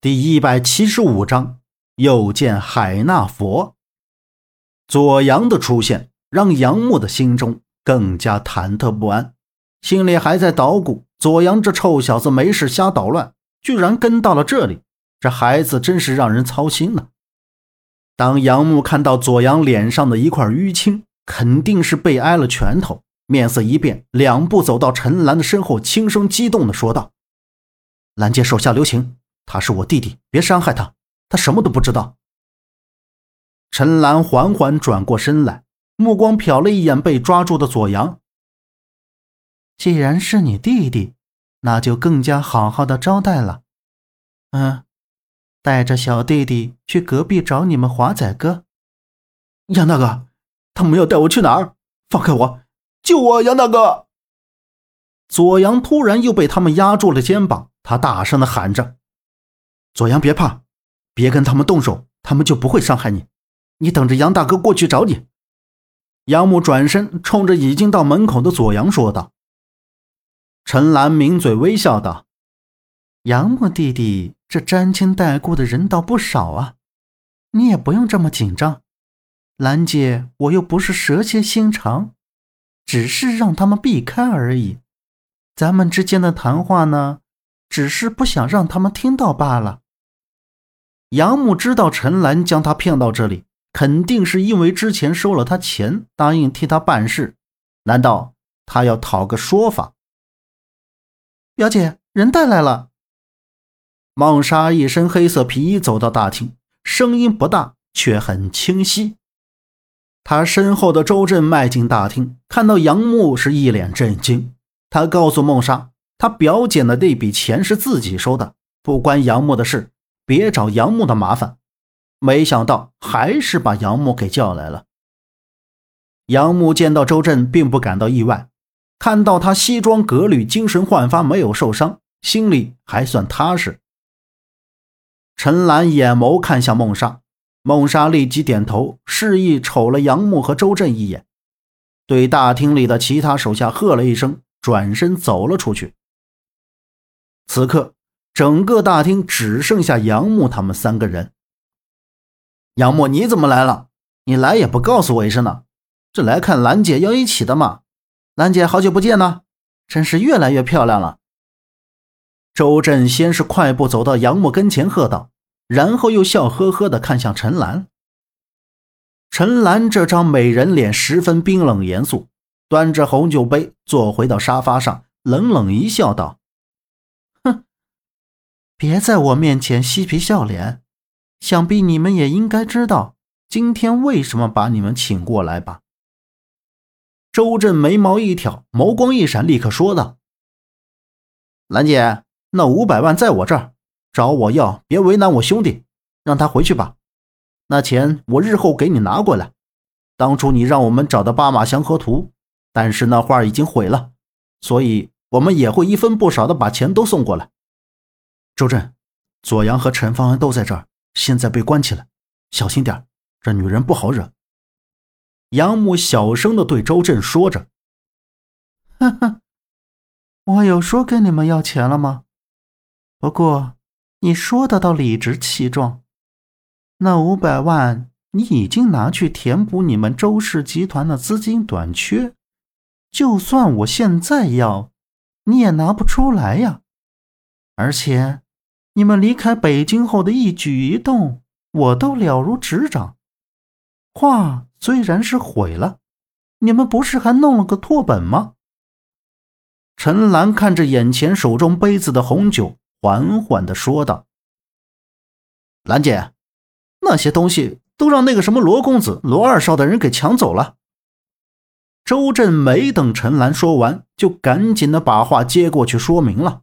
第一百七十五章，又见海纳佛。左阳的出现让杨木的心中更加忐忑不安，心里还在捣鼓：左阳这臭小子没事瞎捣乱，居然跟到了这里，这孩子真是让人操心了。当杨木看到左阳脸上的一块淤青，肯定是被挨了拳头，面色一变，两步走到陈兰的身后，轻声激动地说道：“兰姐，手下留情。”他是我弟弟，别伤害他。他什么都不知道。陈兰缓缓转过身来，目光瞟了一眼被抓住的左阳。既然是你弟弟，那就更加好好的招待了。嗯，带着小弟弟去隔壁找你们华仔哥。杨大哥，他们要带我去哪儿？放开我！救我，杨大哥！左阳突然又被他们压住了肩膀，他大声的喊着。左阳，别怕，别跟他们动手，他们就不会伤害你。你等着杨大哥过去找你。杨母转身冲着已经到门口的左阳说道。陈兰抿嘴微笑道：“杨木弟弟，这沾亲带故的人倒不少啊，你也不用这么紧张。兰姐，我又不是蛇蝎心肠，只是让他们避开而已。咱们之间的谈话呢？”只是不想让他们听到罢了。杨木知道陈兰将他骗到这里，肯定是因为之前收了他钱，答应替他办事。难道他要讨个说法？表姐，人带来了。孟莎一身黑色皮衣走到大厅，声音不大，却很清晰。他身后的周震迈进大厅，看到杨木是一脸震惊。他告诉孟莎。他表姐的那笔钱是自己收的，不关杨木的事，别找杨木的麻烦。没想到还是把杨木给叫来了。杨木见到周震，并不感到意外，看到他西装革履、精神焕发，没有受伤，心里还算踏实。陈兰眼眸看向孟莎，孟莎立即点头，示意瞅了杨木和周震一眼，对大厅里的其他手下喝了一声，转身走了出去。此刻，整个大厅只剩下杨木他们三个人。杨木，你怎么来了？你来也不告诉我一声呢？这来看兰姐要一起的嘛？兰姐，好久不见呢，真是越来越漂亮了。周震先是快步走到杨木跟前喝道，然后又笑呵呵地看向陈兰。陈兰这张美人脸十分冰冷严肃，端着红酒杯坐回到沙发上，冷冷一笑，道。别在我面前嬉皮笑脸，想必你们也应该知道今天为什么把你们请过来吧？周震眉毛一挑，眸光一闪，立刻说道：“兰姐，那五百万在我这儿，找我要，别为难我兄弟，让他回去吧。那钱我日后给你拿过来。当初你让我们找的八马祥和图，但是那画已经毁了，所以我们也会一分不少的把钱都送过来。”周震、左阳和陈方安都在这儿，现在被关起来，小心点这女人不好惹。杨木小声的对周震说着：“哈哈，我有说跟你们要钱了吗？不过你说的倒理直气壮。那五百万你已经拿去填补你们周氏集团的资金短缺，就算我现在要，你也拿不出来呀。而且。”你们离开北京后的一举一动，我都了如指掌。画虽然是毁了，你们不是还弄了个拓本吗？陈兰看着眼前手中杯子的红酒，缓缓的说道：“兰姐，那些东西都让那个什么罗公子、罗二少的人给抢走了。”周震没等陈兰说完，就赶紧的把话接过去说明了。